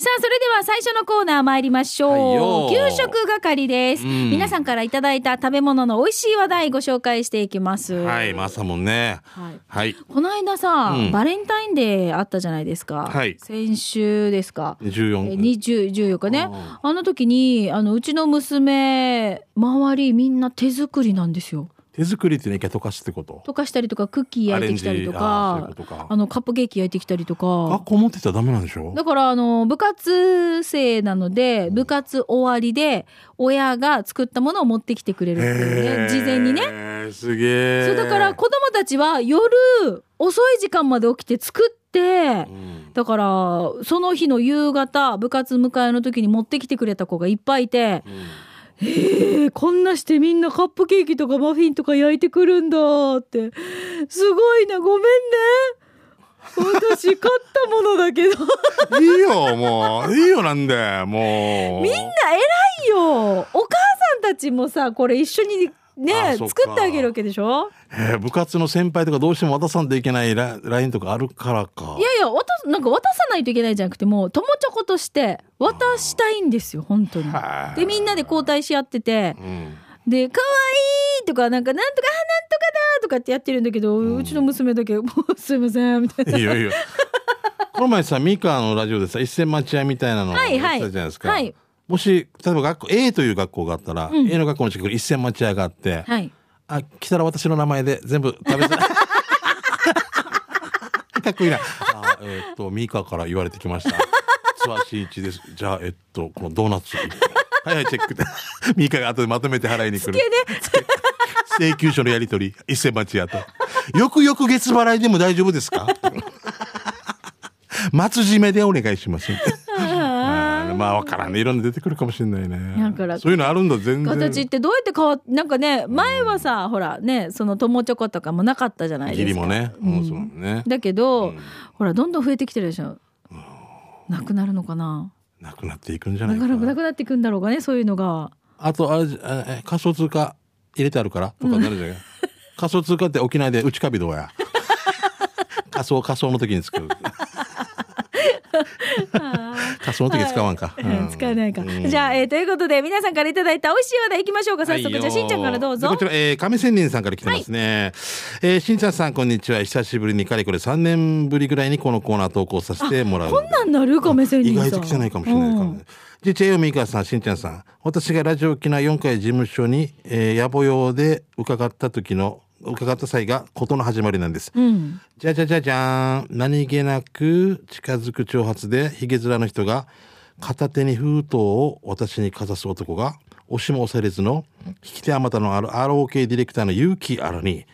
さあ、それでは最初のコーナー参りましょう。はいよ給食係です、うん皆さんからいただいた食べ物の美味しい話題ご紹介していきます。はい、まさもんね。はいはい。この間さ、うんバレンタインデーあったじゃないですか。はい先週ですか。え14。20 14日ねああの時にあのうちの娘周りみんな手作りなんですよ手作りってね、溶かすってこと？溶かしたりとかクッキー焼いてきたりとアレンジあういうとかあのカップケーキ焼いてきたりとか学校持ってたらダメなんでしょ？だからあの部活生なので部活終わりで親が作ったものを持ってきてくれるっていうね事前にねね。すげえ。そうだから子供たちは夜遅い時間まで起きて作ってうんだからその日の夕方部活迎えの時に持ってきてくれた子がいっぱいいてうんえー、こんなしてみんなカップケーキとかマフィンとか焼いてくるんだってすごいなごめんね私買ったものだけどいいよ、もう。いいよ、なんで。もう。みんな偉いよお母さんたちもさこれ一緒にね作ってあげるわけでしょ？えー部活の先輩とかどうしても渡さんといけないララインとかあるからかい。やいや渡すなんか渡さないといけないじゃなくてもう友チョコとして渡したいんですよ本当に。はいでみんなで交代し合っててうん。で「可愛いとかなんか「なんとかあなんとかだ」とかってやってるんだけど、うちの娘だけ「もうすいません」みたいな。いいよいいよ。この前さ、ミカのラジオでさ、一銭待合みたいなのをはいはい言ってたじゃないですか。はいもし、例えば学校、A という学校があったら、うん A の学校の近くに一銭待合があって、はいあ、来たら私の名前で全部食べさ。かっこいいな。あえっ、と、ミカから言われてきました。ツアー C1 です。じゃあ、えっと、このドーナツ。はいはい、チェック。ミカが後でまとめて払いに来る。請求書のやり取り、一銭待ちやと。よくよく月払いでも大丈夫ですか？松締めでお願いします。まあ、わからんね。いろんな出てくるかもしれないね。だからそういうのあるんだ、全然。形ってどうやって変わっなんかね前はさ、ほらねその友チョコとかもなかったじゃないですか。義理もね。うんうん、そうね。だけど、うんほらどんどん増えてきてるでしょ。なくなるのかな。なくなっていくんじゃなないかなくなかな。くなっていくんだろうかねそういうのが。あと、あれえ仮想通貨入れてあるからとかなるじゃん。仮想通貨って沖縄で内カビどうや？仮想仮想の時に使う。仮想の時使わんか。うん使えないか。うんじゃあ、えーということで皆さんからいただいた美味しい話題いきましょうか早速、はいよじゃあしんちゃんからどうぞでこちら、えー、亀仙人さんから来てますね。えーしんちゃんさん、こんにちは。久しぶりにかれこれ3年ぶりぐらいにこのコーナー投稿させてもらう。こんなんなる？か目線に意外と来てないかもしれないからうんね。じちえよみかさん、しんちゃんさん。私がラジオ沖縄4回事務所に、えー、野暮用で伺った時の、伺った際が事の始まりなんです。うん。じゃじゃじゃじゃーん。何気なく近づく挑発で、ヒゲ面の人が片手に封筒を私にかざす男が、押しも押されずの、引き手あまたのある ROK ディレクターの勇気あるに、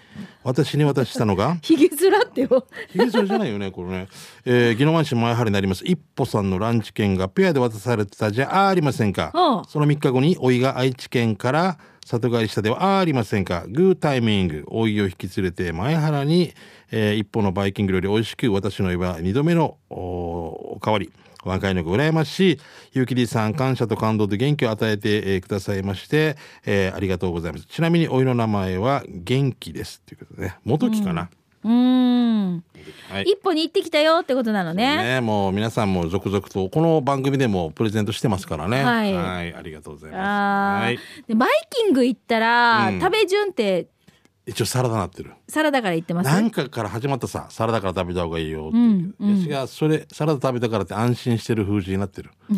私に渡したのが、ひげ面ってよ。ヒゲそれじゃないよね、これね。えー、宜野湾市前原になります。一歩さんのランチ券がペアで渡されてたじゃありませんか。その3日後に、おいが愛知県から里帰りしたではありませんか。グータイミング、おいを引き連れて前原に、えー一歩のバイキングより美味しく、私のいは2度目のおおかわり。若いのが羨ましい。ゆうきりさん、感謝と感動で元気を与えて、えーくださいまして、えーありがとうございます。ちなみに、おいの名前は元気です。ということでね。元気かな？うーん。はい。一歩に行ってきたよってことなのね。ね、もう皆さんも続々とこの番組でもプレゼントしてますからね。はいありがとうございます。はい。でバイキング行ったら、うん食べ順って一応サラダなってる。サラダから言ってます？なんかから始まったさ、サラダから食べた方がいいよってうんいう。うん私がそれサラダ食べたからって安心してる風習になってる。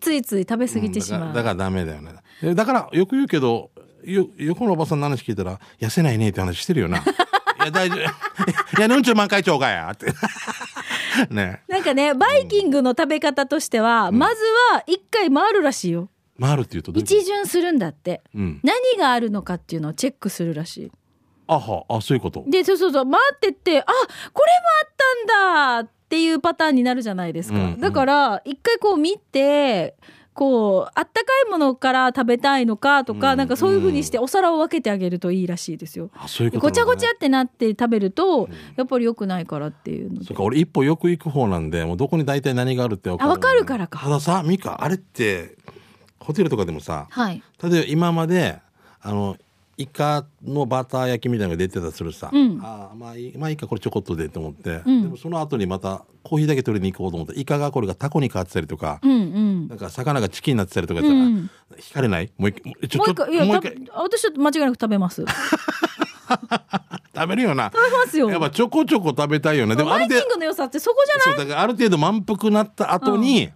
ついつい食べ過ぎてしまう、だからだからダメだよね。えだからよく言うけど、よ横のおばさんの話聞いたら痩せないねって話してるよな。いや大丈夫。いやヌンチュ満会長かやって。ね。なんかねバイキングの食べ方としては、まずは一回回るらしいよ回るっていうこと？一巡するんだって。うん。何があるのかっていうのをチェックするらしあはあそういうこと。い。でそうそうそう回ってってあこれもあったんだっていうパターンになるじゃないですか、うんうん。だから一回こう見てこうあったかいものから食べたいのかとか、うんなんかそういう風にしてお皿を分けてあげるといいらしいですよ。あそういうことでごちゃごちゃゃってなって食べると、やっぱり良くないからっていうので。そっか俺一歩よく行く方なんでもうどこに大体何があるって分あ分かるからか。たださミカあれってホテルとかでもさはい。例えば今まであのイカのバター焼きみたいなのが出てたりするさ、うん。あーまあいいまあいいかこれちょこっとでと思って、うん。でもその後にまたコーヒーだけ取りに行こうと思ってイカがこれがタコに変わってたりとか、うんうん。なんか魚がチキンになってたりとかうさ、ん。惹かれない？もう一回もう一回いやたもう一回。私は間違いなく食べます。食 食べるよな。べますよ。やっぱちょこちょこ食べたいよねでもあるングの良さってそこじゃない？ある程度満腹になった後に、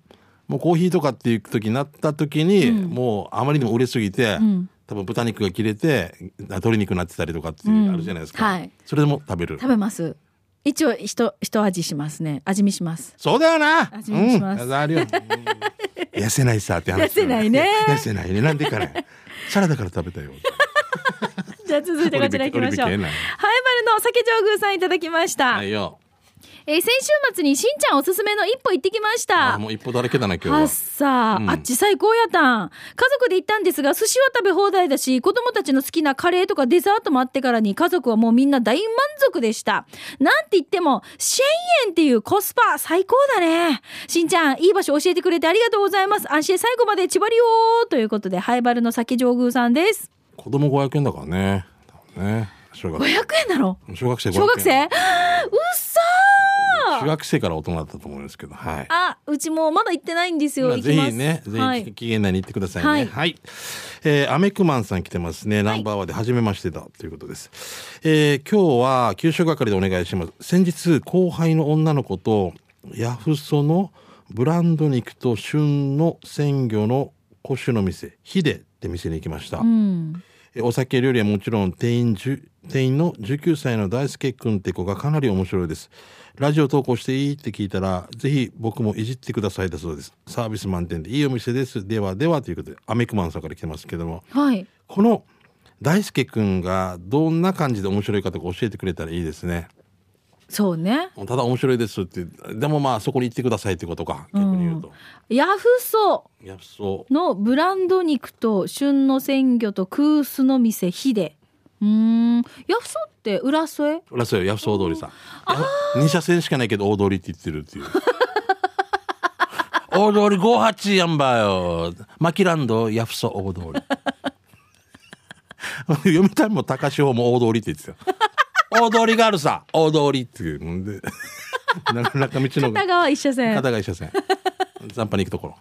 もうコーヒーとかっていう時になった時に、もうあまりにも売れすぎて、ん。多分豚肉が切れて鶏肉になってたりとかっていうあるじゃないですか、うんはい。それでも食べる。食べます。一応ひと一味しますね。味見します。そうだよな。味見します。うん、あるよ、うん。痩せないさって話。痩せないね。痩せないね。なんでかね。サラダから食べたよ。じゃあ続いてこちら行きましょう。ハイバル俺びっくりの酒上宮さんいただきました。はいよえー先週末にしんちゃんおすすめの一歩行ってきました。あもう一歩だらけだな今日はっはさあ、うんあっち最高やったん。家族で行ったんですが、寿司は食べ放題だし、子供たちの好きなカレーとかデザートもあってからに、家族はもうみんな大満足でした。なんて言っても、1000円っていうコスパ最高だね。しんちゃん、いい場所教えてくれてありがとうございます。安心最後まで千葉りよーということで、ハイバルの酒上宮さんです。子供500円だからねね小学500円なの小学生500円小学生？うっそー中学生から大人だったと思うんですけどはいあ、うちもまだ行ってないんですよ。ぜひね、ぜはいひ期限内に行ってくださいね。ははいい。えーアメクマンさん来てますね。ナンバーワンで初めましてだということです。えー今日は給食係でお願いします。先日後輩の女の子とヤフソのブランド肉と旬の鮮魚の古酒の店ヒデって店に行きました。うん。えお酒料理はもちろん店員店員の19歳の大輔君って子がかなり面白いですラジオ投稿していい？って聞いたらぜひ僕もいじってくださいだそうです。サービス満点でいいお店です。ではではということでアメクマンさんから来てますけども。はい。この大輔君がどんな感じで面白いかとか教えてくれたらいいですね。そうね。ただ面白いですってでもまあそこに行ってくださいってことか逆に言うと、ヤフソ。のブランド肉と旬の鮮魚と空須の店ヒデ。うーん。ヤフソって浦添浦添ヤフソ大通りさ2車線しかないけど大通りって言ってるっていう。大通り58やんばよ。マキランドヤフソ大通り。読みたいも高潮も大通りって言ってたよ。大通りがあるさ。大通りっていうんで。なかなか道の片側一車線。片側一車線。残波に行くところ。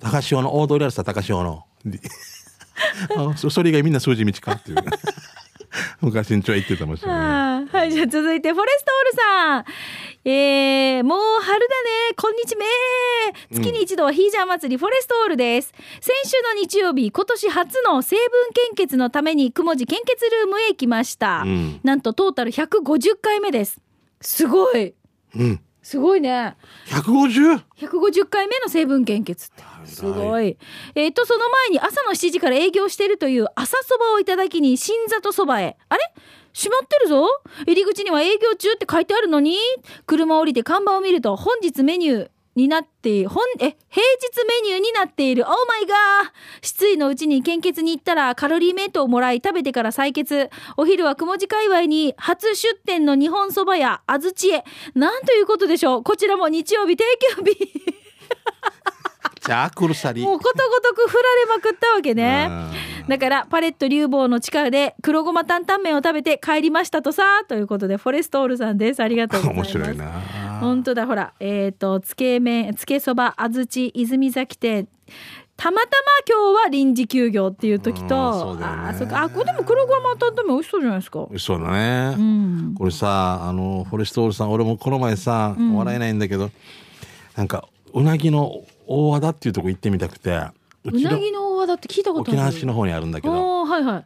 高潮の大通りあるさ高潮の。であそそれ以外みんな数字道かっていう 昔にちょい言ってたもんしれないはい、じゃあ続いて、フォレストオールさん。えー、もう春だね。こんにちめ月に一度はヒージャー祭り、フォレストオールです。先週の日曜日、今年初の成分献血のために、くもじ献血ルームへ行きました。うんなんとトータル150回目です。すごい。うんすごいね。150? 150回目の成分献血って。すごい。えっ、と、その前に朝の7時から営業しているという朝そばをいただきに新里そばへ。あれ？閉まってるぞ入り口には営業中って書いてあるのに車降りて看板を見ると本日メニューになって、本、え、平日メニューになっている。オーマイガー失意のうちに献血に行ったらカロリーメイトをもらい食べてから採血。お昼は雲字界隈に初出店の日本そば屋、あずちへ。なんということでしょう。こちらも日曜日定休日。じゃあくるさりもうことごとく振られまくったわけね。だからパレット流房の地下で黒ごま担々麺を食べて帰りましたとさということでフォレストオールさんですありがとうございます面白いな本当だほらえっ、とつけ麺つけそばあずち泉崎店。たまたま今日は臨時休業っていう時と、うんね。あーそっか。あこれでも黒ごま担々麺美味しそうじゃないですか。そうだね、うん。これさあのフォレストオールさん俺もこの前さ、笑えないんだけどなんかうなぎの大和田っていうとこ行ってみたくてうなぎの大和田って聞いたことある。沖縄市の方にあるんだけど。はいはい。あーは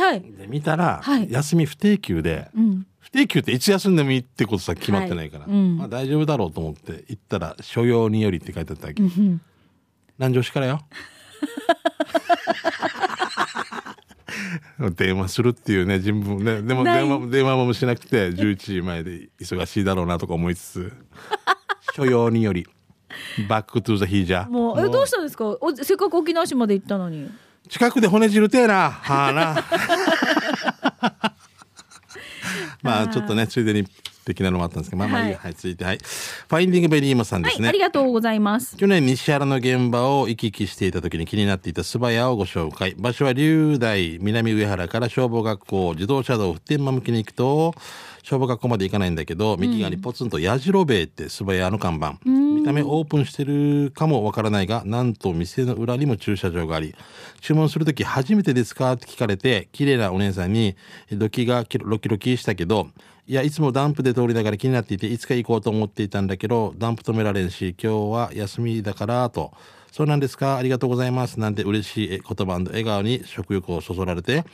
いはいはい。で見たら、はい。休み不定休で、うん不定休っていつ休んでもいいってことさ決まってないから、はい。うん。まあ、大丈夫だろうと思って行ったら所用によりって書いてあったわけ、うん南城市からよ。電話するっていうね自分ねでも電話電話もしなくて11時前で忙しいだろうなとか思いつつ 所用により。バックトゥザヒージャー。もうえどうしたんですか？おせっかく沖縄市まで行ったのに。近くで骨汁てえな。はあな まあちょっとねついでに的なのもあったんですけどまあまあいいやははい。い、続いてはいファインディングベリーモさんですね、はい、ありがとうございます。去年西原の現場を行き来していた時に気になっていた素早をご紹介。場所は龍大南上原から消防学校自動車道普天間向きに行くと消防学校まで行かないんだけど右側にポツンと矢印兵衛って素早の看板。見た目オープンしてるかもわからないがなんと店の裏にも駐車場があり注文する時初めてですか？って聞かれて綺麗なお姉さんにドキがキロロキロキしたけどいやいつもダンプで通りながら気になっていていつか行こうと思っていたんだけどダンプ止められんし今日は休みだからと。そうなんですか？ありがとうございます。なんて嬉しい言葉笑顔に食欲をそそられて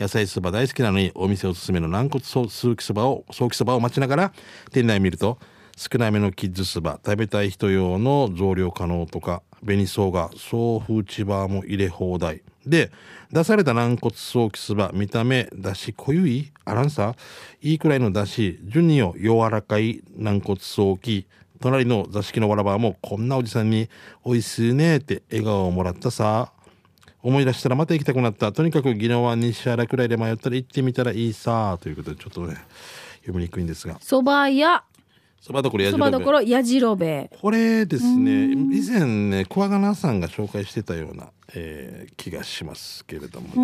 野菜そば大好きなのにお店おすすめの軟骨ソーキそばをソーキそばを待ちながら店内見ると少なめのキッズそば食べたい人用の増量可能とか紅生姜送風千葉も入れ放題。で出された軟骨ソーキそば見た目だし濃ゆい？あらんさいいくらいのだし順によ柔らかい軟骨ソーキ隣の座敷のわらばもこんなおじさんに「おいしいね」って笑顔をもらったさ。思い出したらまた行きたくなった。とにかく宜野湾西原くらいで迷ったら行ってみたらいいさということでちょっとね読みにくいんですが。そば屋、そばどころやそばどころやじろべえ。これですね以前ね桑名さんが紹介してたような、えー気がしますけれどもねう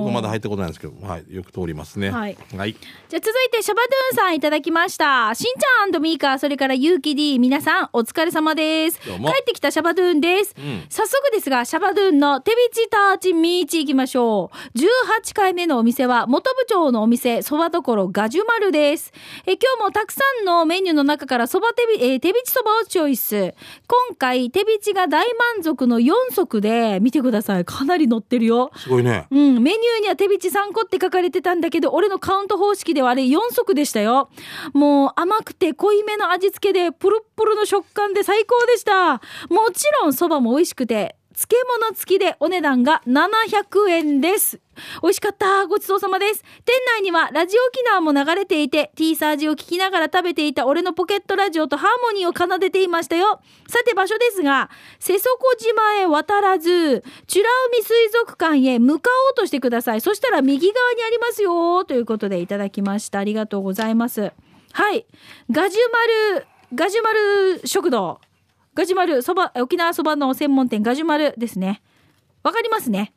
ん僕まだ入ったことないんですけど、はい、よく通りますねはい、はい、じゃあ続いてシャバドゥーンさんいただきました。しんちゃんミーカー、それからゆうき D、皆さんお疲れ様です。帰ってきたシャバドゥーンです。ん早速ですが、シャバドゥーンの手びちターチミーチ行きましょう。18回目のお店は元部長のお店、そばどころガジュマルです。え今日もたくさんのメニューの中からそば手び、えー手びちそばをチョイス。今回手びちが大満足の4足で、見てください。かなり乗ってるよ。すごいねうん、メニューには手びち3個って書かれてたんだけど、俺のカウント方式ではあれ4足でしたよ。もう甘くて濃いめの味付けで、プルップルの食感で最高でした。もちろんそばも美味しくて、漬物付きでお値段が700円です。美味しかった。ごちそうさまです。店内にはラジオ沖縄も流れていて、T サージを聞きながら食べていた俺のポケットラジオとハーモニーを奏でていましたよ。さて場所ですが、瀬底島へ渡らず、美ら海水族館へ向かおうとしてください。そしたら右側にありますよ。ということでいただきました。ありがとうございます。はい。ガジュマル、ガジュマル食堂。ガジュマル、そば、沖縄そばの専門店ガジュマルですね。わかりますね。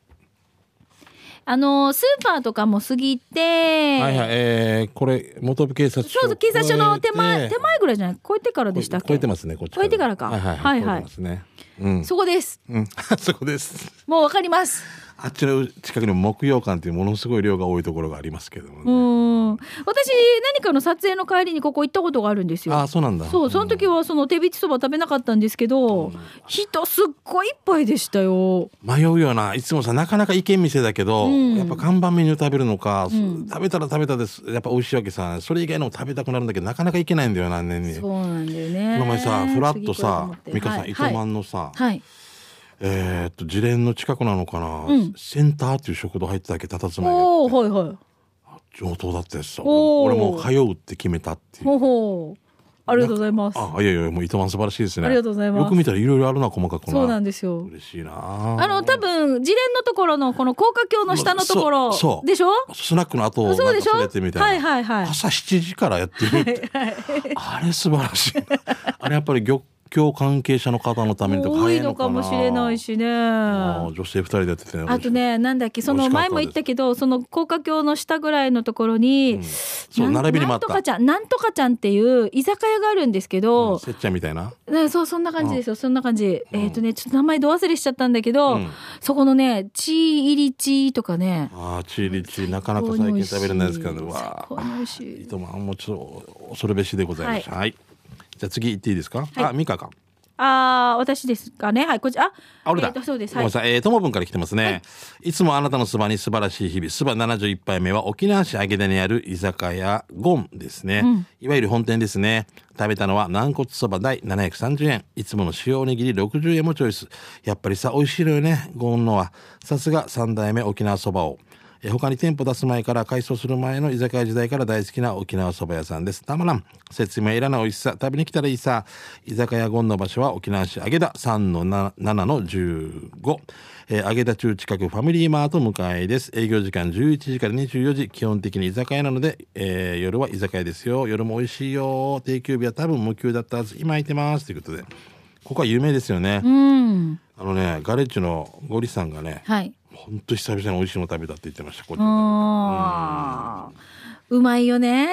あのスーパーとかも過ぎて、はいはいえー、これ元部警察署。そうそう警察署の手前手前ぐらいじゃない？超えてからでしたっけ？超えてますねこっち超えてからか。はいはいはいはいね。うん。そこです。うん。そこです。もうわかりますあっちの近くにも木曜館っていうものすごい量が多いところがありますけどもうね、ん。私何かの撮影の帰りにここ行ったことがあるんですよ。ああそうなんだ。そうその時はその手びちそば食べなかったんですけど、人すっごいいっぱいでしたよ。迷うよないつもさなかなか行けん店だけど、うん。やっぱ看板メニュー食べるのか、ん。食べたら食べたです。やっぱ美味しいわけさ。それ以外のも食べたくなるんだけどなかなか行けないんだよな年に。そうなんだよね。この前さフラッとさ美香さん、はい。糸満のさ、はいえーっと自連の近くなのかな、うん。センターっていう食堂入っただけ佇まいがおおはいはい。上等だったやつさ俺もう通うって決めたっていう。ほうありがとうございます。あいやいやもう糸満素晴らしいですね。ありがとうございます。よく見たらいろいろあるな細かくな。そうなんですよ。嬉しいな。あの多分自連のところのこの高架橋の下のところそうそう。でしょ？スナックの後をそうでしょ？はいはいはい。朝7時からやってる。って、あれ素晴らしい。あれやっぱり漁協関係者の方のためにとか多いのかもしれないしね。あー女性二人でやっててあとねなんだっけその前も言ったけどその高架橋の下ぐらいのところに、そうなん並びになんとかちゃんなんとかちゃんっていう居酒屋があるんですけうんど、せっちゃんみたいな？ね、そうそんな感じですよそんな感じ、えっ、とねちょっと名前ど忘れしちゃったんだけど、うん。そこのねチー入りチーとかね。ああチーリチーなかなか最近食べれないですからね。最わ高に美味しい糸満もちょっと恐るべしでございました。はい、じゃあ次行っていいですか、はい。あミカか。あー私ですかね。はいこっちああ俺だ、えーとそうです。はい。さい、えー、ともぶんから来てますね、い、つもあなたのそばに素晴らしい日々そば71杯目は沖縄市揚田にある居酒屋ゴンですね、いわゆる本店ですね。食べたのは軟骨そば大730円。いつもの塩おにぎり60円もチョイス。やっぱりさ美味しいのよねゴンのは。さすが3代目沖縄そばをえー他に店舗出す前から改装する前の居酒屋時代から大好きな沖縄そば屋さんです。たまらん。説明いらない美味しさ。食べに来たらいいさ。居酒屋ゴンの場所は沖縄市揚田3の7の15、えー、揚田中近くファミリーマート向かいです。営業時間11時から24時。基本的に居酒屋なので、えー夜は居酒屋ですよ。夜も美味しいよ。定休日は多分無給だったはず。今空いてます。ということで。ここは有名ですよね、うん。あのねガレッジのゴリさんがねはいほんと久々に美味しいの食べたって言ってましたこれあーうまいよね。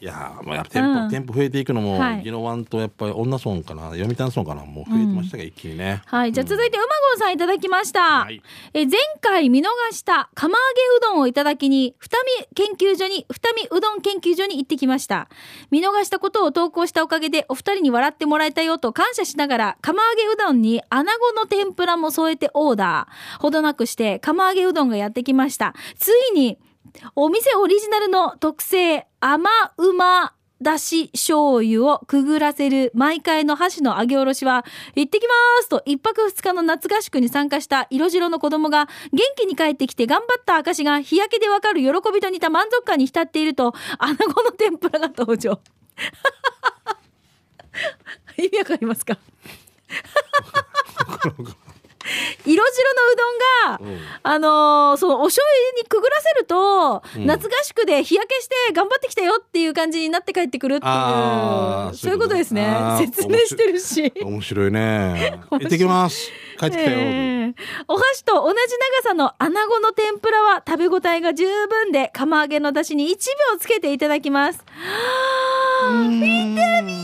いやーまあやっぱ店舗、うん。店舗増えていくのも、はい。宜野湾とやっぱり女村かな読谷村かなもう増えてましたが、一気にね。はい。じゃあ続いてうまごんさんいただきました、はい。え前回見逃した釜揚げうどんをいただきに二見研究所に二見うどん研究所に行ってきました。見逃したことを投稿したおかげでお二人に笑ってもらえたよと感謝しながら釜揚げうどんに穴子の天ぷらも添えてオーダー。ほどなくして釜揚げうどんがやってきました。ついにお店オリジナルの特製甘うまだし醤油をくぐらせる毎回の箸の揚げおろしは行ってきますと一泊二日の夏合宿に参加した色白の子供が元気に帰ってきて頑張った証が日焼けでわかる喜びと似た満足感に浸っていると穴子の天ぷらが登場。意味わかりますか？色白のうどんが、あのーそのお醤油にくぐらせると、うん。夏合宿で日焼けして頑張ってきたよっていう感じになって帰ってくるっていう。そういうことですね。説明してるし。面白い。ね。行ってきます。帰ってきたよ、ええお箸と同じ長さの穴子の天ぷらは食べ応えが十分で釜揚げの出汁に1秒つけていただきます。はあ見て見てもう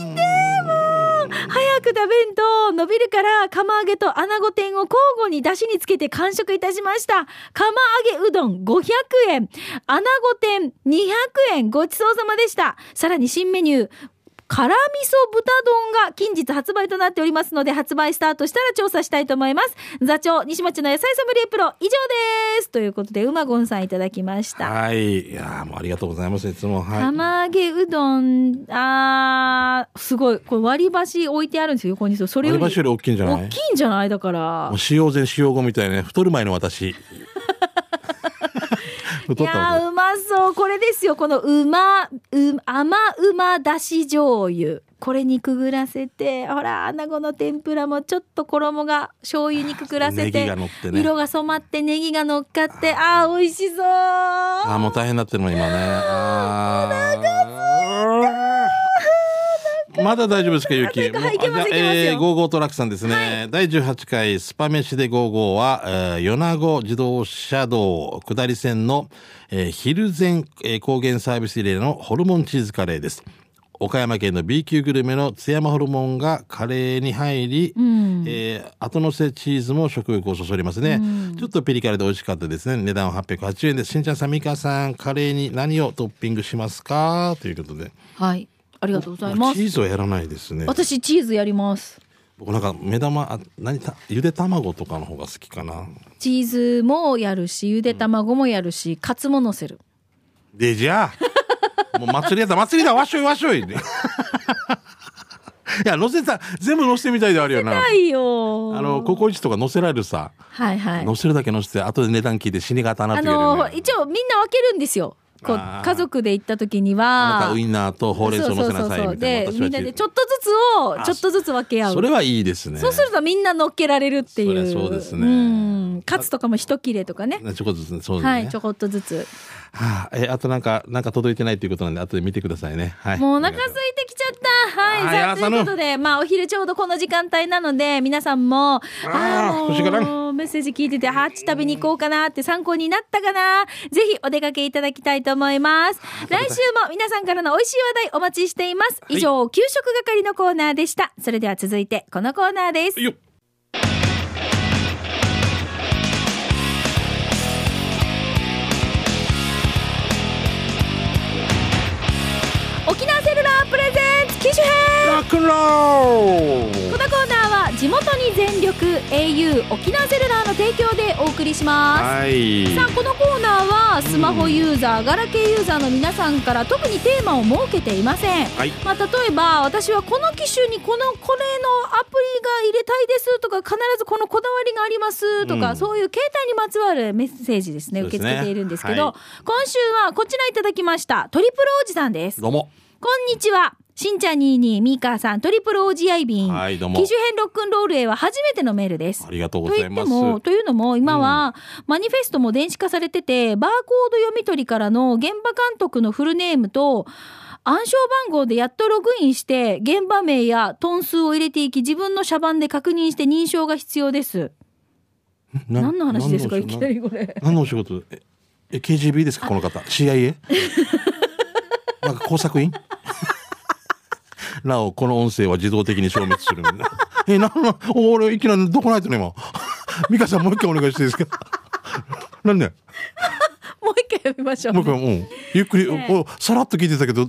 早く食べんと伸びるから釜揚げと穴子天を交互に出汁につけて完食いたしました。釜揚げうどん500円、穴子天200円ごちそうさまでした。さらに新メニュー、辛味噌豚丼が近日発売となっておりますので発売スタートしたら調査したいと思います。座長西町の野菜ソムリエプロ以上です。ということでうまごんさんいただきました。はい。いやーもうありがとうございますいつも。はい。釜揚げうどんあーすごい。これ割り箸置いてあるんですよ横に。それより割り箸より大きいんじゃない？大きいんじゃない？だから。もう使用前使用後みたいなね。太る前の私。太いやーうまそう。これですよ。このうまう甘うまだし醤油。これにくぐらせてほら穴子の天ぷらもちょっと衣が醤油にくぐらせてが乗ってね。色が染まってネギが乗っかってあー美味しそう。あーもう大変になってるの今ね。あーまだ大丈夫ですかゆき？はいいけますよ。えー、ゴーゴートラックさんですね、第18回スパ飯でゴーゴーは、えー、米子自動車道下り線の、えー、昼前、えー高原サービスエリアのホルモンチーズカレーです。岡山県の B 級グルメの津山ホルモンがカレーに入り、ん。えー後乗せチーズも食欲をそそりますね、ちょっとピリ辛で美味しかったですね。値段は880円です。しんちゃんさんみかさんカレーに何をトッピングしますか？ということで。はいありがとうございます。チーズはやらないですね。私チーズやります。僕なんか目玉あ何たゆで卵とかの方が好きかな。チーズもやるしゆで卵もやるしカツものせる。でじゃあ もう祭りやった祭りだわっしょいわっしょい。いや乗せた全部乗せてみたいであるよな。よ。あのココイチとか乗せられるさ。はいはい。乗せるだけ乗せて後で値段聞いて死にがたなっあてね。の一応みんな分けるんですよこう家族で行った時にはたウインナーとほうれん草乗せなさいみでみんなでちょっとずつをちょっとずつ分け合う。それはいいですね。そうするとみんな乗っけられるっていう。そりゃそうですね。んカツとかも一切れとかね。ちょこっとずつねそうですね、はいちょこっとずつ。はあ、えあとなんかなんか届いてないということなんで後で見てくださいね。はい。もうお腹空いてきちゃった。はいあーさあということでまあお昼ちょうどこの時間帯なので皆さんもあーもう欲しいか。なメッセージ聞いててハッチ食べに行こうかなって参考になったかな。ぜひお出かけいただきたいと思います。来週も皆さんからの美味しい話題お待ちしています。以上、給食係のコーナーでした。それでは続いてこのコーナーですプレゼンツ機種編。クンロこのコーナーは地元に全力 au 沖縄セルラーの提供でお送りします、はい。さあこのコーナーはスマホユーザー、ガラケーユーザーの皆さんから特にテーマを設けていません、はい。まあ、例えば私はこの機種にこのこれのアプリが入れたいですとか必ずこのこだわりがありますとか、うん。そういう携帯にまつわるメッセージですねそうですね受け付けているんですけど、はい今週はこちらいただきましたトリプルおじさんですどうもこんにちは。しんちゃん22ミーカーさんトリプル OGI 便、はいどうも。機種編ロックンロールへは初めてのメールです。ありがとうごと言ってざいますもというのも今は、マニフェストも電子化されててバーコード読み取りからの現場監督のフルネームと暗証番号でやっとログインして現場名やトン数を入れていき自分の社番で確認して認証が必要です。な何の話ですかいきなりこれ。何のお仕事？ええ KGB ですかこの方？CIA なんか工作員？なおこの音声は自動的に消滅するみたいなえなんな俺いきなりどこないとね今？美香さんもう一回お願いしていいですか？なんで？もう一回読みましょうもう一回うん。ゆっくり、ねおさらっと聞いてたけどん？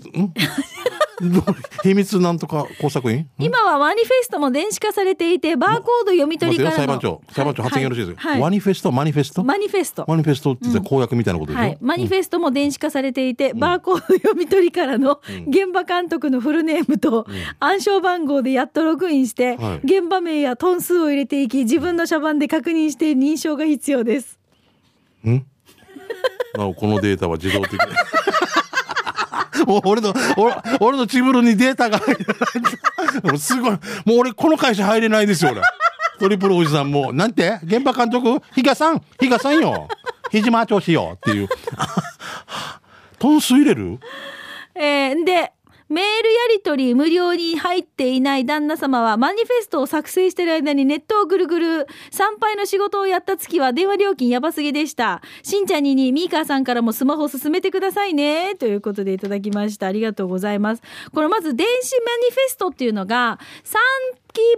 秘密なんとか工作員？ん 今はマニフェストも電子化されていてバーコード読み取りから裁判長。裁判長発言よろしいですか、はい。ワニフェスト？マニフェスト。マニフェストマニフェストって公約みたいなことでしょ、はい、マニフェストも電子化されていて、バーコード読み取りからの現場監督のフルネームと暗証番号でやっとログインして、はい。現場名やトン数を入れていき自分の社番で確認して認証が必要です。ん？なおこのデータは自動的にもう俺の俺俺のチブルにデータが入らない。すごい。もう俺この会社入れないですよ俺。トリプルおじさんも。なんて？現場監督？比嘉さん？比嘉さんよ。ひじま調子よ。っていう。トンス入れる？えーでメールやり取り無料に入っていない旦那様はマニフェストを作成してる間にネットをぐるぐる参拝の仕事をやった月は電話料金やばすぎでした。しんちゃんににミーカーさんからもスマホを進めてくださいね。ということでいただきました。ありがとうございます。これまず電子マニフェストっていうのが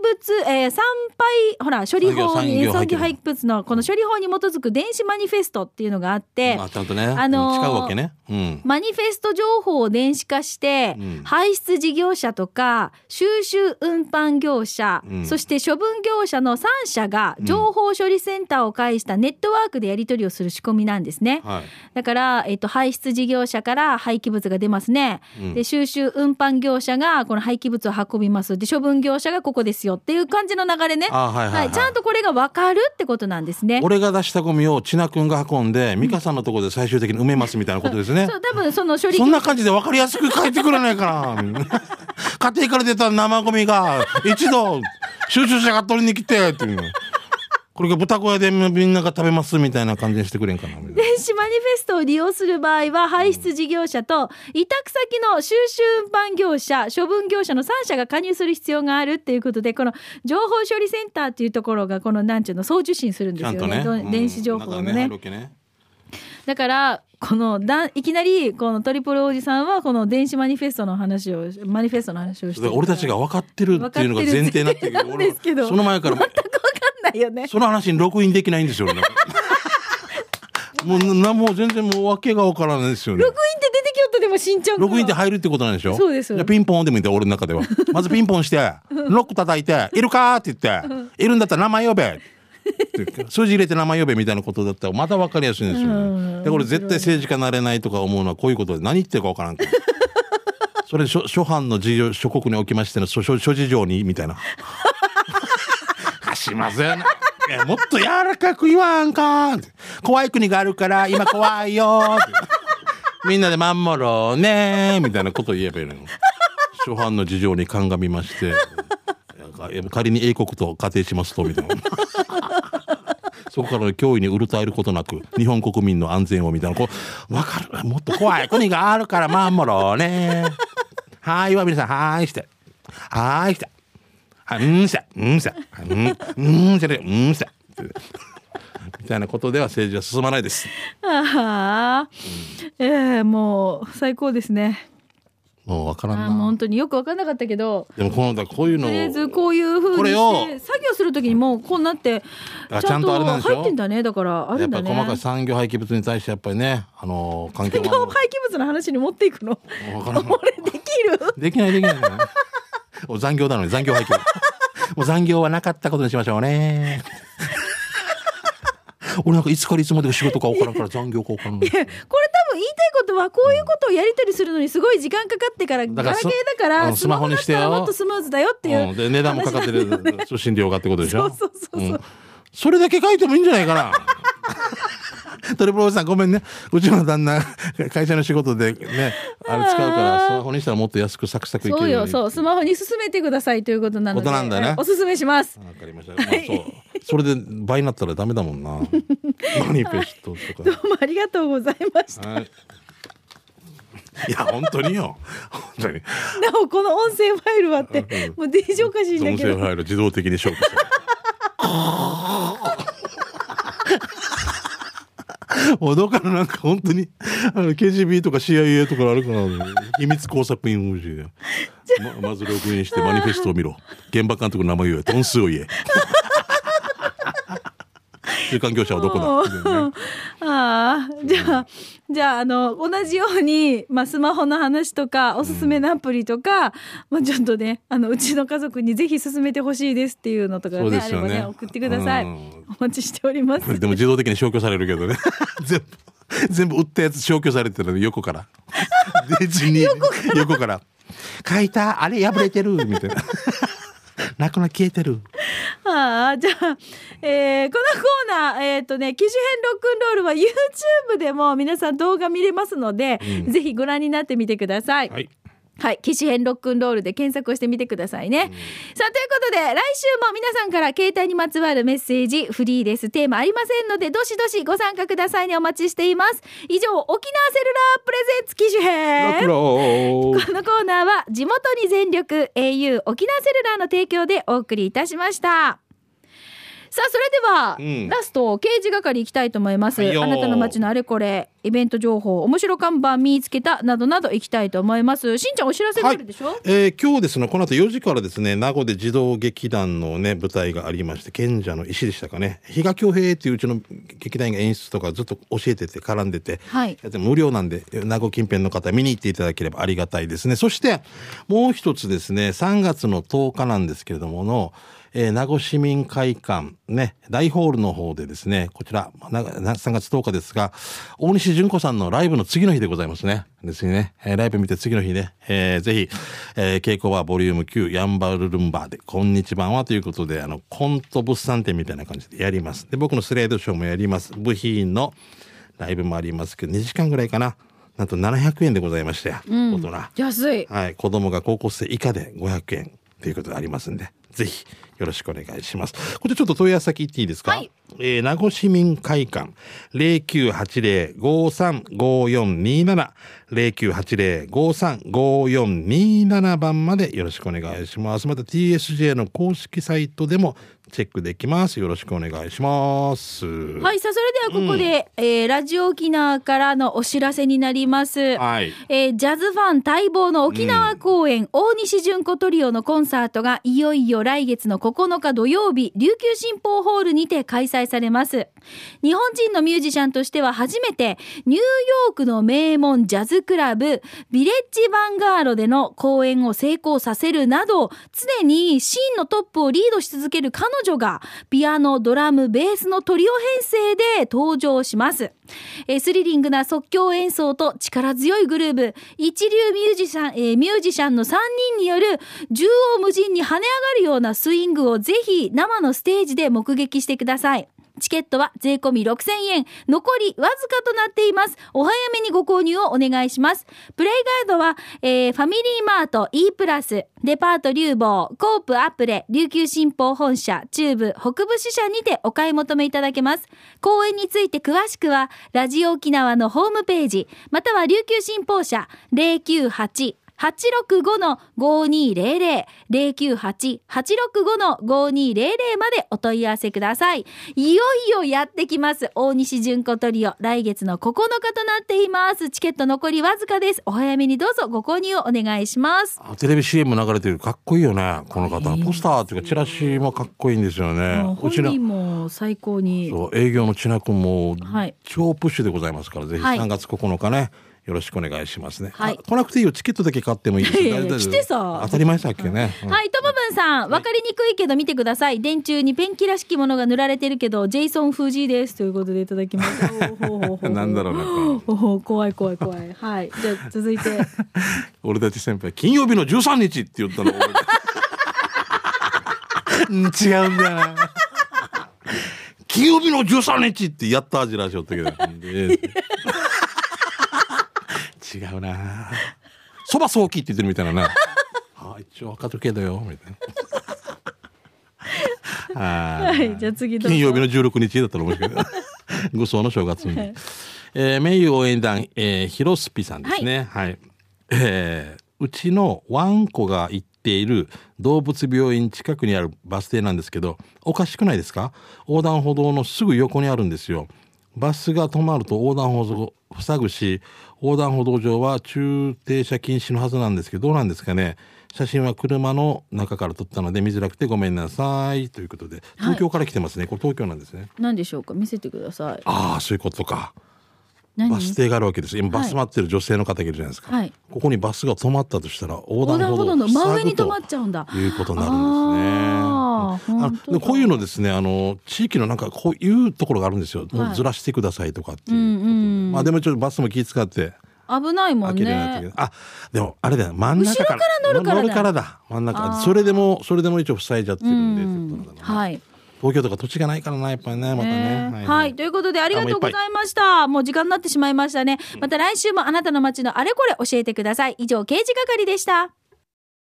物、えー参拝ほら処理法に産業廃棄物のこの処理法に基づく電子マニフェストっていうのがあって、あちゃんとね、あのーわけね。うん。マニフェスト情報を電子化して、うん。排出事業者とか収集運搬業者、うん。そして処分業者の3社が情報処理センターを介したネットワークでやり取りをする仕組みなんですね。はい。だから、えっと、排出事業者から廃棄物が出ますね。うん。で、収集運搬業者がこの廃棄物を運びます。で、処分業者がここですよっていう感じの流れね。あはいはいはい。ちゃんとこれが分かるってことなんですね。俺が出したゴミを千奈君が運んで美香さんのところで最終的に埋めますみたいなことですね。そう、多分その処理そんな感じで分かりやすく書いてくれないかな 家庭から出た生ゴミが一度収集車が取りに来てっていうこれが豚小屋でみんなが食べますみたいな感じにしてくれんかな電子マニフェストを利用する場合は排出事業者と委託先の収集運搬業者処分業者の3社が加入する必要があるっていうことでこの情報処理センターっていうところがこのなんちゅうの総受信するんですよね。ちゃんとね、電子情報の中ねだからこのだいきなりこのトリプルおじさんはこの電子マニフェストの話をマニフェストの話をして俺たちが分かってるっていうのが前提になってるけどその前からも全ないよね。その話にログインできないんですよ もうなもう全然もう訳が分からないですよね。ログインって出てきよったでもしんちゃんログインで入るってことなんでしょ？そうです。じゃあピンポンでもいいんだよ俺の中では。まずピンポンして ロック叩いて「いるか?」って言って「いるんだったら名前呼べ」って数字入れて名前呼べみたいなことだったらまた分かりやすいんですよ、うん。ね、でこれ絶対政治家なれないとか思うのはこういうことで何言ってるか分からんから。それ諸諸般の事情諸国におきましての諸諸諸事情にみたいなしません。もっと柔らかく言わんか。怖い国があるから今怖いよ。みんなで守ろうね。みたいなこと言えばいいのよ諸般の事情に鑑みまして。仮に英国と仮定しますとみたいな。そこからの脅威にうるたえることなく日本国民の安全をみたいな。こう分かる。もっと怖い国があるから守ろうね。はいは皆さん。はいして。はいして。あうんしてうんしてうんうんしてうんして みたいなことでは政治は進まないですああ、ええもう最高ですね。もう分からんな本当によく分かんなかったけど。でもこのだこういうのとりあえずこういう風にして作業するときにもうこうなってあちゃんと入ってんだねだからあやっるんだね。ぱり細かい産業廃棄物に対してやっぱりねあの環境産業廃棄物の話に持っていくの？分からん 俺できる？できないできないねお残業なのに残業廃棄物もう残業はなかったことにしましょうね。俺なんかいつからいつまで仕事か分からんから残業か分からんこれ多分言いたいことはこういうことをやり取りするのにすごい時間かかってからガラケーだからうんスマホにしてよ。もっとスムーズだよっていう、うん、で値段もかかってる話なんだよね。送信料がってことでしょ？そうそうそうそう、ん。それだけ書いてもいいんじゃないかな トリプルおじさんごめんね。うちの旦那会社の仕事でねあれ使うからスマホにしたらもっと安くサクサクいけるそうようそう。スマホに進めてくださいということなので。ことなんだよね。えおすすめします。わかりました、まあ、そう。それで倍になったらダメだもんな。マニフェストとか。どうもありがとうございました。はい。いや本当によ。本当に。なおこの音声ファイルはってうん。もうデージおかしいんだ音けど。声ファイル自動的に消去される もうどっからなんか本当にあの KGB とか CIA とかあるかな秘密工作員無事でままずログインしてマニフェストを見ろ。現場監督の名前言え。トン数を言え。中間業者はどこだ、ねあ あじゃあじゃああの同じように、まあ、スマホの話とかおすすめのアプリとか、まあ、ちょっとねあのうちの家族にぜひ進めてほしいですっていうのとかねあれそうですよね。ばね送ってください、うん。お待ちしております。でも自動的に消去されるけどね。全部全部売ったやつ消去されてるの横から。デジに横から。書いたあれ破れてるみたいな なくな消えてるああじゃあ、えーこのコーナーえっ、とね機種編ロックンロールは YouTube でも皆さん動画見れますので、うんぜひご覧になってみてください。はいはい。機種編ロックンロールで検索をしてみてくださいね。さあ、ということで、来週も皆さんから携帯にまつわるメッセージ、フリーです。テーマありませんので、どしどしご参加くださいね。お待ちしています。以上、沖縄セルラープレゼンツ機種ロ編。クローこのコーナーは地元に全力 au 沖縄セルラーの提供でお送りいたしました。さあそれでは、うん。ラスト刑事係いきたいと思います、はいよあなたの街のあれこれイベント情報面白看板見つけたなどなどいきたいと思います。しんちゃんお知らせがあるでしょ、えー今日ですねこの後4時からですね名護で児童劇団のね舞台がありまして賢者の石でしたかね。比嘉恭平っていううちの劇団員が演出とかずっと教えてて絡んでて、はい。やって無料なんで名護近辺の方見に行っていただければありがたいですね。そしてもう一つですね3月の10日なんですけれどものえー名護市民会館ね大ホールの方でですねこちらなな3月10日ですが大西純子さんのライブの次の日でございますね。ですね、えーライブ見て次の日ね、えーぜひ、えー稽古はボリューム9ヤンバルルンバーでこんにちははということであのコント物産展みたいな感じでやります。で僕のスレードショーもやります。部品のライブもありますけど2時間ぐらいかな。なんと700円でございましたよ、大人。安い。はい、子供が高校生以下で500円ということでありますんで、ぜひよろしくお願いします。これちょっと問い合わせ先言っていいですか、はいえー名護市民会館0980-535427 0980-535427番までよろしくお願いします。また TSJ の公式サイトでもチェックできます。よろしくお願いします。はいさあそれではここで、えーラジオ沖縄からのお知らせになりますはい。えージャズファン待望の沖縄公演、大西純子トリオのコンサートがいよいよ来月の9日土曜日、琉球新報ホールにて開催されます。日本人のミュージシャンとしては初めて、ニューヨークの名門ジャズクラブ、ビレッジヴァンガードでの公演を成功させるなど、常にシーンのトップをリードし続ける彼女が、ピアノ、ドラム、ベースのトリオ編成で登場します。えースリリングな即興演奏と力強いグルーブ、一流ミュージシャン、えーミュージシャンの3人による縦横無尽に跳ね上がるようなスイングをぜひ生のステージで目撃してください。チケットは税込み6000円。残りわずかとなっています。お早めにご購入をお願いします。プレイガイドは、えーファミリーマート E プラス、デパート流房、コープアプレ、琉球新報本社、中部、北部支社にてお買い求めいただけます。公演について詳しくは、ラジオ沖縄のホームページ、または琉球新報社098 865-5200、098-865-5200までお問い合わせください。いよいよやってきます。大西純子トリオ。来月の9日となっています。チケット残りわずかです。お早めにどうぞご購入をお願いします。あテレビ CM 流れてるかっこいいよねこの方、いいポスターっていうかチラシもかっこいいんですよね本人も最高に。そう営業の千奈君もはい超プッシュでございますから、ぜひはい3月9日ねよろしくお願いしますね。はいあ来なくていいよ。チケットだけ買ってもいいです来てさ当たり前さっけね。うんはい、ともぶんさん、わかりにくいけど見てください。電柱にペンキらしきものが塗られてるけど、ジェイソン・フージーです。ということでいただきました。ほうほうほうほうなんだろうなこれほうほう怖い怖い怖い。はい、じゃあ続いて。俺たち先輩金曜日の13日って言ったの違うんだよな 金曜日の13日ってやった味らしよったけどで違うな。そば早期って言ってるみたいなな。あ一応分かるけどよみたいな。ははい、じゃあ次金曜日の16日だったら面白いけど。愚僧の正月に、えー、名誉応援団、えー、ヒロスピさんですね。はい、えーうちのワンコが行っている動物病院近くにあるバス停なんですけどおかしくないですか？横断歩道のすぐ横にあるんですよ。バスが止まると横断歩道を塞ぐし横断歩道上は駐停車禁止のはずなんですけどどうなんですかね。写真は車の中から撮ったので見づらくてごめんなさい。ということで東京から来てますね、これ東京なんですね。何でしょうか？見せてください。ああそういうことか。何バス停があるわけです今バス待ってる女性の方がいるじゃないですか、はい。ここにバスが止まったとしたら横横断歩道の真上に止まっ塞ちゃうんだ。いうことになるんですね。あでこういうのですねあの地域のなんかこういうところがあるんですよ、もうずらしてくださいとかっていう、うんうんまあでもちょっとバスも気遣って。危ないもんね。ど、。あでもあれだよ。真ん中から。乗るからだ。だ。真ん中。それでもそれでも一応塞いじゃってるんで、うんはい。東京とか土地がないからなやっぱりねまたね、ねはい、ということでありがとうございました。もう時間になってしまいましたね。また来週もあなたの街のあれこれ教えてください。以上、刑事係でした。